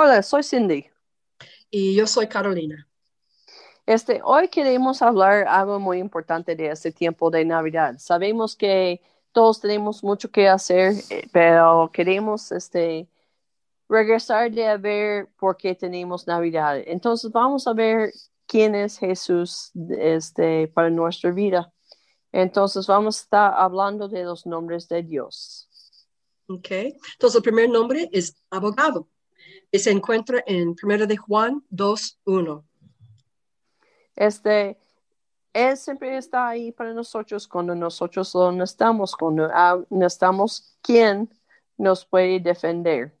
Hola, soy Cindy. Y yo soy Carolina. Este, hoy queremos hablar algo muy importante de este tiempo de Navidad. Sabemos que todos tenemos mucho que hacer, eh, pero queremos este, regresar de a ver por qué tenemos Navidad. Entonces vamos a ver quién es Jesús este, para nuestra vida. Entonces vamos a estar hablando de los nombres de Dios. Ok, entonces el primer nombre es abogado y se encuentra en 1 de Juan 2.1. Este, Él siempre está ahí para nosotros cuando nosotros lo necesitamos, cuando ah, necesitamos quién nos puede defender.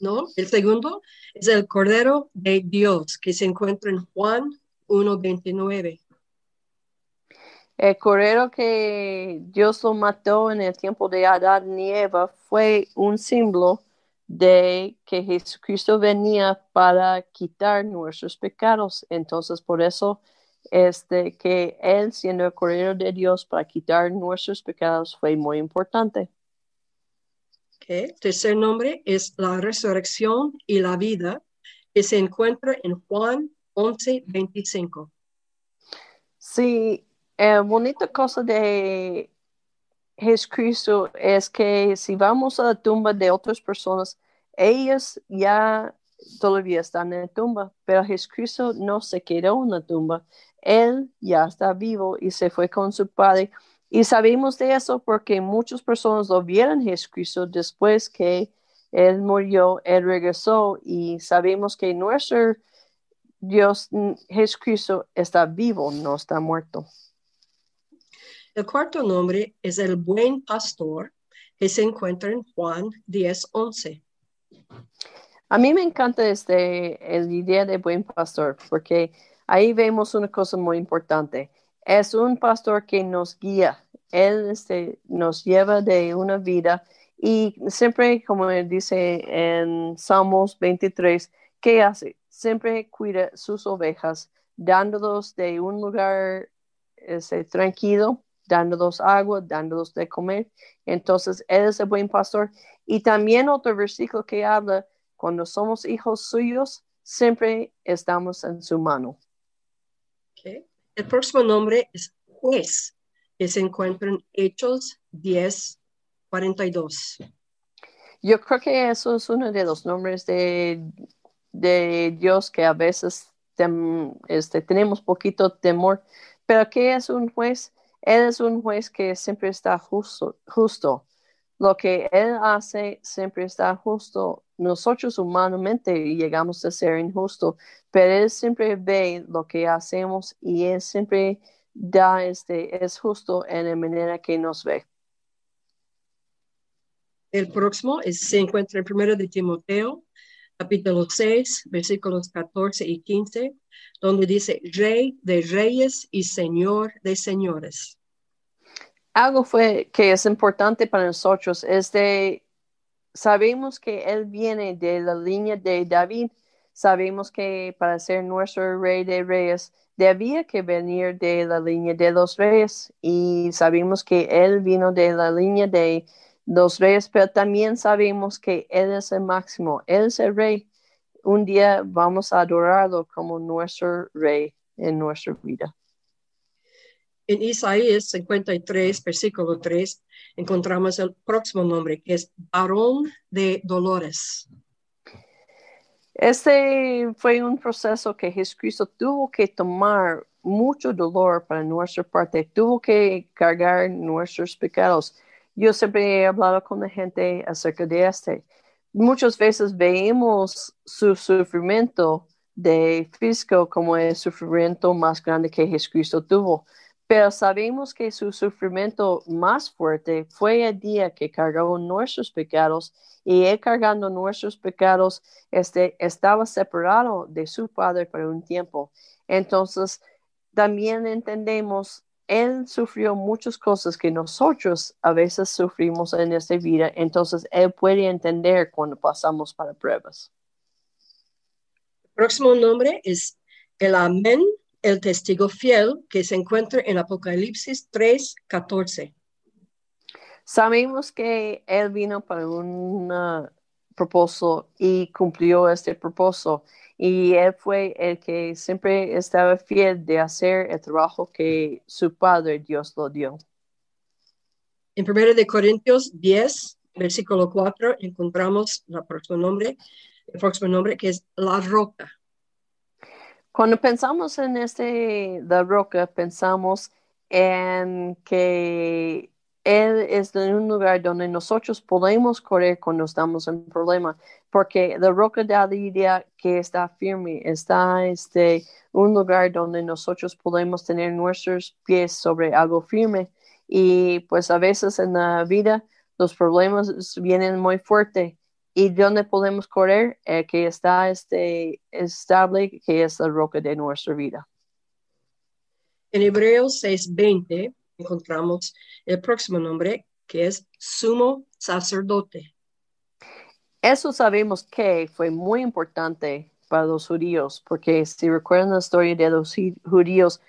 ¿No? El segundo es el Cordero de Dios que se encuentra en Juan 1.29. El cordero que Dios lo mató en el tiempo de Adán y Eva fue un símbolo de que Jesucristo venía para quitar nuestros pecados. Entonces, por eso, este, que Él, siendo el Cordero de Dios para quitar nuestros pecados, fue muy importante. Okay. Tercer nombre es la resurrección y la vida, que se encuentra en Juan 11, 25. Sí, eh, bonita cosa de Jesucristo es que si vamos a la tumba de otras personas, ellas ya todavía están en la tumba, pero Jesucristo no se quedó en la tumba. Él ya está vivo y se fue con su Padre. Y sabemos de eso porque muchas personas lo vieron Jesucristo después que Él murió, Él regresó y sabemos que nuestro Dios Jesucristo está vivo, no está muerto. El cuarto nombre es el buen pastor, que se encuentra en Juan 10, 11. A mí me encanta este, la idea de buen pastor, porque ahí vemos una cosa muy importante. Es un pastor que nos guía. Él este, nos lleva de una vida y siempre, como él dice en Salmos 23, ¿qué hace? Siempre cuida sus ovejas, dándolos de un lugar este, tranquilo dándolos agua, dándolos de comer. Entonces, Él es el buen pastor. Y también otro versículo que habla, cuando somos hijos suyos, siempre estamos en su mano. El próximo nombre es juez, que se encuentra en Hechos 10, 42. Yo creo que eso es uno de los nombres de, de Dios que a veces este, tenemos poquito temor. Pero ¿qué es un juez? Él es un juez que siempre está justo, justo. Lo que Él hace siempre está justo. Nosotros humanamente llegamos a ser injusto, pero Él siempre ve lo que hacemos y Él siempre da este, es justo en la manera que nos ve. El próximo se encuentra en primero de Timoteo, capítulo 6, versículos 14 y 15, donde dice, Rey de reyes y Señor de señores. Algo fue que es importante para nosotros es de, sabemos que Él viene de la línea de David, sabemos que para ser nuestro rey de reyes, debía que venir de la línea de los reyes y sabemos que Él vino de la línea de los reyes, pero también sabemos que Él es el máximo, Él es el rey. Un día vamos a adorarlo como nuestro rey en nuestra vida. En Isaías 53, versículo 3, encontramos el próximo nombre, que es varón de dolores. Este fue un proceso que Jesucristo tuvo que tomar mucho dolor para nuestra parte, tuvo que cargar nuestros pecados. Yo siempre he hablado con la gente acerca de este. Muchas veces vemos su sufrimiento de físico como el sufrimiento más grande que Jesucristo tuvo, pero sabemos que su sufrimiento más fuerte fue el día que cargó nuestros pecados y él cargando nuestros pecados este, estaba separado de su Padre por un tiempo. Entonces, también entendemos él sufrió muchas cosas que nosotros a veces sufrimos en esta vida, entonces Él puede entender cuando pasamos para pruebas. El próximo nombre es el Amén, el testigo fiel, que se encuentra en Apocalipsis 3, 14. Sabemos que Él vino para un propósito y cumplió este propósito. Y él fue el que siempre estaba fiel de hacer el trabajo que su Padre Dios lo dio. En 1 de Corintios 10, versículo 4, encontramos la próximo nombre, el próximo nombre que es la roca. Cuando pensamos en este, la roca, pensamos en que él es un lugar donde nosotros podemos correr cuando estamos en problema, porque la roca de la idea que está firme, está este, un lugar donde nosotros podemos tener nuestros pies sobre algo firme. Y pues a veces en la vida los problemas vienen muy fuerte. ¿Y donde podemos correr? Eh, que está este, estable, que es la roca de nuestra vida. En Hebreos 6:20 encontramos el próximo nombre, que es sumo sacerdote. Eso sabemos que fue muy importante para los judíos, porque si recuerdan la historia de los judíos,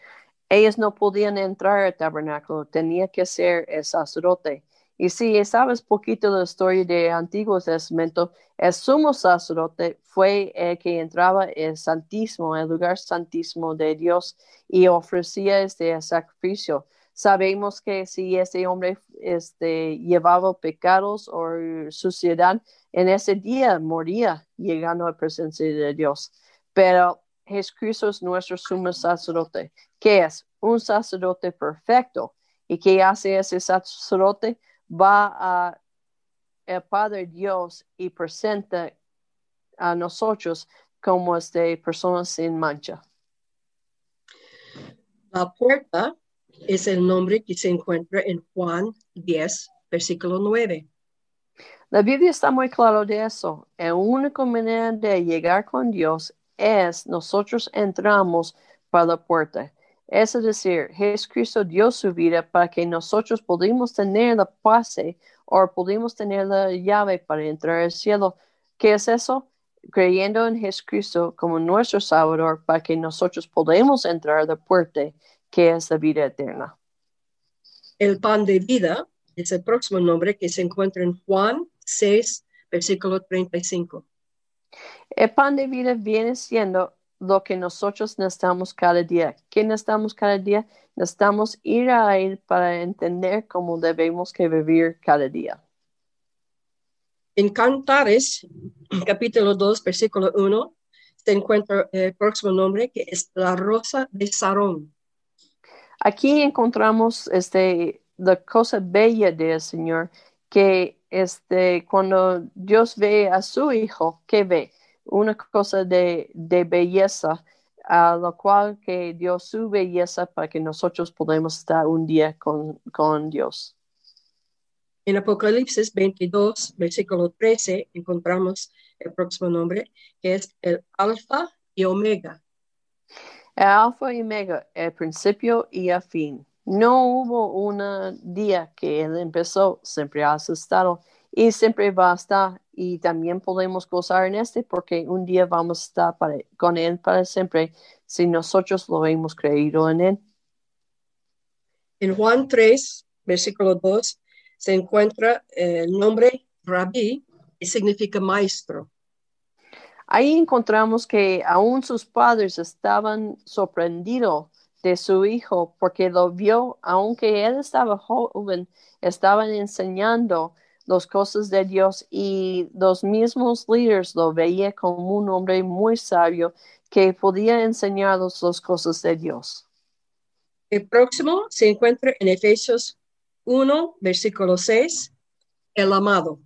ellos no podían entrar al tabernáculo, tenía que ser el sacerdote. Y si sabes poquito de la historia del Antiguo Testamento, el sumo sacerdote fue el que entraba el santísimo, el lugar santísimo de Dios y ofrecía este sacrificio. Sabemos que si ese hombre este, llevaba pecados o suciedad, en ese día moría llegando a la presencia de Dios. Pero Jesucristo es nuestro sumo sacerdote, que es un sacerdote perfecto. ¿Y qué hace ese sacerdote? Va a el Padre Dios y presenta a nosotros como este, personas sin mancha. La puerta es el nombre que se encuentra en Juan 10, versículo 9. La Biblia está muy claro de eso. La única manera de llegar con Dios es nosotros entramos por la puerta. Es decir, Jesucristo dio su vida para que nosotros pudimos tener la pase o pudimos tener la llave para entrar al cielo. ¿Qué es eso? Creyendo en Jesucristo como nuestro Salvador para que nosotros podamos entrar a la puerta que es la vida eterna. El pan de vida es el próximo nombre que se encuentra en Juan 6, versículo 35. El pan de vida viene siendo lo que nosotros necesitamos cada día. ¿Qué necesitamos cada día? Necesitamos ir a Él para entender cómo debemos que vivir cada día. En Cantares, capítulo 2, versículo 1, se encuentra el próximo nombre que es la rosa de Sarón. Aquí encontramos este, la cosa bella del Señor, que este, cuando Dios ve a su Hijo, ¿qué ve? Una cosa de, belleza, a lo cual que dio su belleza para que nosotros podamos estar un día con, con Dios. En Apocalipsis 22, versículo 13, encontramos el próximo nombre, que es el Alfa y Omega, alfa y omega, el principio y el fin. No hubo un día que él empezó, siempre ha estado y siempre va a estar. Y también podemos gozar en este porque un día vamos a estar con él para siempre si nosotros lo hemos creído en él. En Juan 3, versículo 2, se encuentra el nombre Rabí, que significa maestro. Ahí encontramos que aún sus padres estaban sorprendidos de su hijo porque lo vio, aunque él estaba joven, estaban enseñando las cosas de Dios y los mismos líderes lo veían como un hombre muy sabio que podía enseñarlos las cosas de Dios. El próximo se encuentra en Efesios 1, versículo 6, el amado.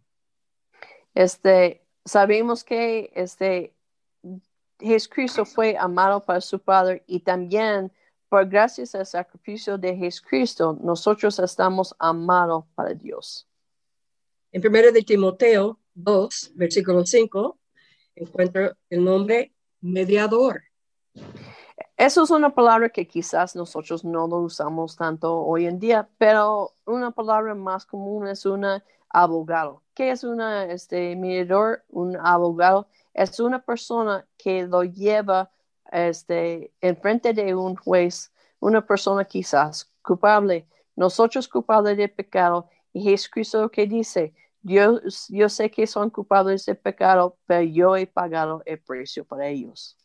Este, sabemos que este Jesucristo fue amado por su Padre y también por gracias al sacrificio de Jesucristo nosotros estamos amados para Dios. En 1 de Timoteo 2, versículo 5, encuentra el nombre mediador. Eso es una palabra que quizás nosotros no lo usamos tanto hoy en día, pero una palabra más común es una abogado. ¿Qué es un este, mediador? Un abogado es una persona que lo lleva este, en frente de un juez, una persona quizás culpable, nosotros culpables de pecado, y Jesucristo que dice, Dios, yo sé que son culpables de pecado, pero yo he pagado el precio para ellos.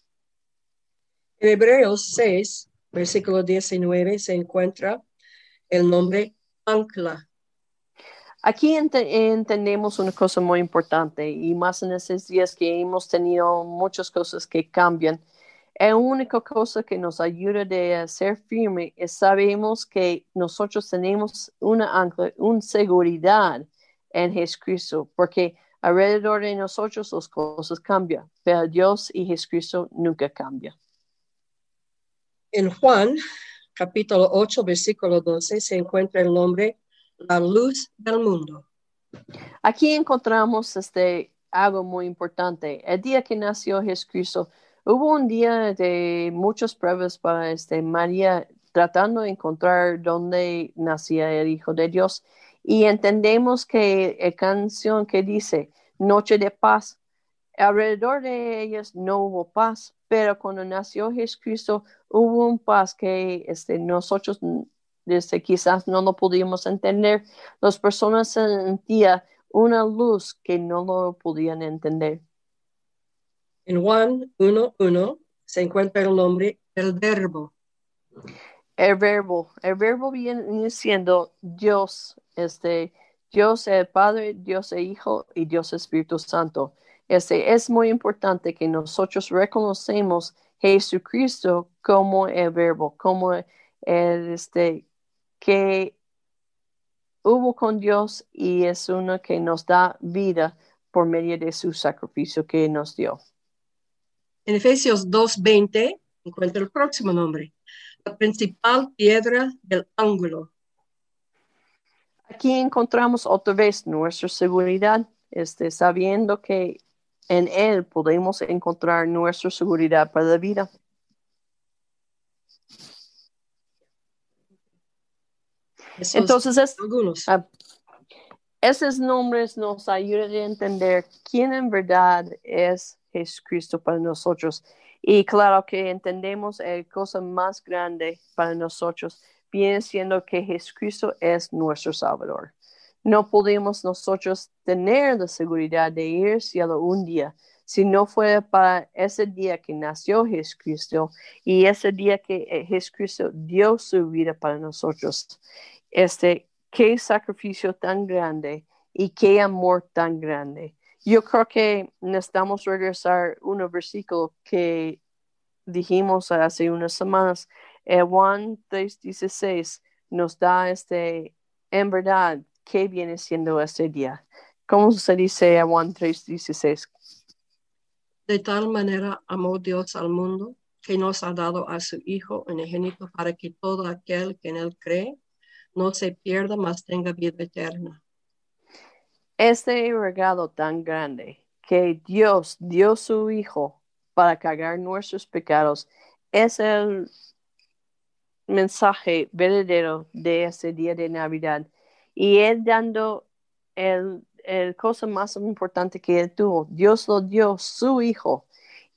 En Hebreos 6, versículo 19, se encuentra el nombre ancla. Aquí ente- entendemos una cosa muy importante y más en estos días que hemos tenido muchas cosas que cambian. La única cosa que nos ayuda de ser firme es sabemos que nosotros tenemos una una seguridad en Jesucristo, porque alrededor de nosotros las cosas cambian, pero Dios y Jesucristo nunca cambian. En Juan, capítulo 8, versículo 12, se encuentra el nombre la luz del mundo. Aquí encontramos este, algo muy importante. El día que nació Jesucristo, hubo un día de muchas pruebas para este, María tratando de encontrar dónde nacía el Hijo de Dios. Y entendemos que la canción que dice Noche de paz, alrededor de ellas no hubo paz, pero cuando nació Jesucristo hubo un paz que este, nosotros este, quizás no lo pudimos entender. Las personas sentían una luz que no lo podían entender. En Juan 1, 1 se encuentra el nombre del verbo. El verbo, el verbo viene siendo Dios, este, Dios el Padre, Dios el Hijo y Dios Espíritu Santo. Este, es muy importante que nosotros reconocemos Jesucristo como el verbo, como el, este, que hubo con Dios y es uno que nos da vida por medio de su sacrificio que nos dio. En Efesios 2.20 encuentra el próximo nombre, la principal piedra del ángulo. Aquí encontramos otra vez nuestra seguridad, este, sabiendo que en Él podemos encontrar nuestra seguridad para la vida. Esos Entonces, es, ah, esos nombres nos ayudan a entender quién en verdad es Jesucristo para nosotros. Y claro que entendemos la cosa más grande para nosotros viene siendo que Jesucristo es nuestro Salvador. No podemos nosotros tener la seguridad de ir cielo un día si no fuera para ese día que nació Jesucristo y ese día que eh, Jesucristo dio su vida para nosotros. Este, qué sacrificio tan grande y qué amor tan grande. Yo creo que necesitamos regresar un versículo que dijimos hace unas semanas. Juan 3:16 nos da este, en verdad, qué viene siendo este día. ¿Cómo se dice a Juan 3:16? De tal manera amó Dios al mundo que nos ha dado a su Hijo unigénito para que todo aquel que en él cree no se pierda, mas tenga vida eterna. Este regalo tan grande que Dios dio su Hijo para cargar nuestros pecados es el mensaje verdadero de ese día de Navidad. Y Él dando el, el cosa más importante que Él tuvo, Dios lo dio su Hijo.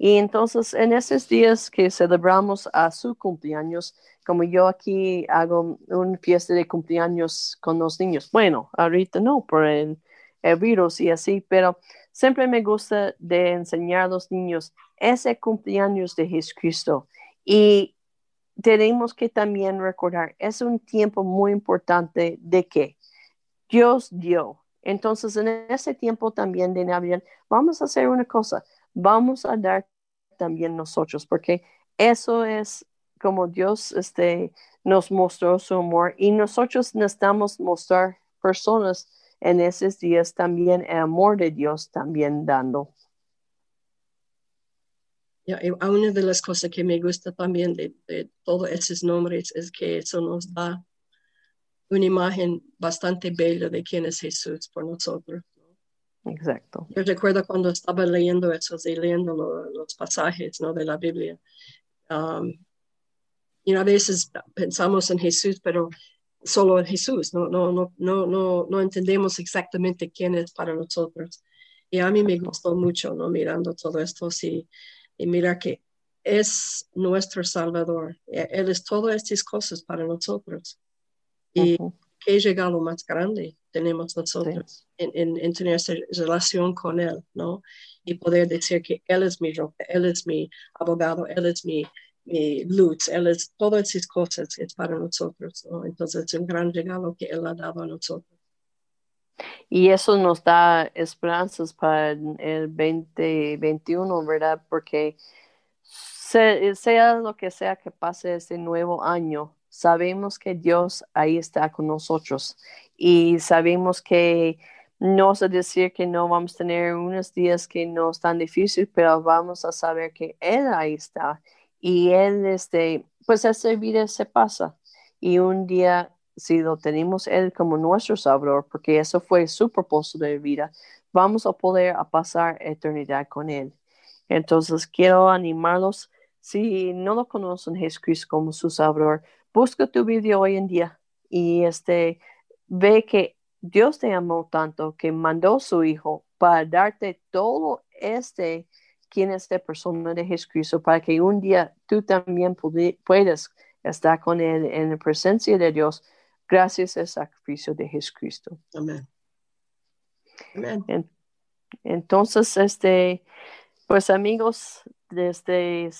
Y entonces en esos días que celebramos a su cumpleaños, como yo aquí hago una fiesta de cumpleaños con los niños, bueno, ahorita no, por el, el virus y así, pero siempre me gusta de enseñar a los niños ese cumpleaños de Jesucristo. Y tenemos que también recordar, es un tiempo muy importante de que Dios dio. Entonces, en ese tiempo también de Navidad, vamos a hacer una cosa, vamos a dar también nosotros, porque eso es como Dios este, nos mostró su amor y nosotros necesitamos mostrar personas en esos días también el amor de Dios también dando. Ya, y una de las cosas que me gusta también de, de todos esos nombres es que eso nos da una imagen bastante bella de quién es Jesús por nosotros. Exacto. Yo recuerdo cuando estaba leyendo eso y leyendo lo, los pasajes ¿no? de la Biblia. Um, y a veces pensamos en Jesús, pero solo en Jesús, no, no, no, no, no, no entendemos exactamente quién es para nosotros. Y a mí me gustó mucho, ¿no? Mirando todo esto, sí, y mira que es nuestro Salvador. Él es todas estas cosas para nosotros. Y Qué regalo más grande tenemos nosotros en, en, en, tener esa relación con Él, ¿no? Y poder decir que Él es mi roca, Él es mi abogado, Él es mi, mi luz, Él es todas esas cosas es para nosotros, ¿no? Entonces es un gran regalo que Él ha dado a nosotros. Y eso nos da esperanzas para el 2021, ¿verdad? Porque sea lo que sea que pase este nuevo año, sabemos que Dios ahí está con nosotros y sabemos que no es decir que no vamos a tener unos días que no están difíciles, pero vamos a saber que Él ahí está y Él, este, pues esa vida se pasa y un día si lo tenemos Él como nuestro Salvador, porque eso fue su propósito de vida, vamos a poder a pasar eternidad con Él. Entonces quiero animarlos, si no lo conocen Jesucristo como su Salvador, busca tu vida hoy en día y este, ve que Dios te amó tanto que mandó su Hijo para darte todo este, quien es de persona de Jesucristo, para que un día tú también puedas estar con Él en la presencia de Dios gracias al sacrificio de Jesucristo. Amén. Amén. entonces, este, pues amigos, desde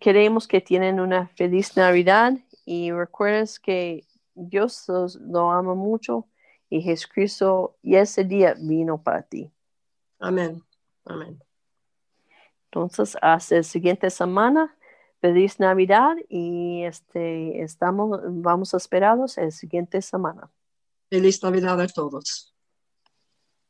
queremos que tienen una feliz Navidad y recuerdes que Dios los, lo ama mucho y Jesucristo y ese día vino para ti. Amén. Amén. Entonces, hasta la siguiente semana feliz Navidad y este, estamos, vamos a esperaros el siguiente semana. Feliz Navidad a todos.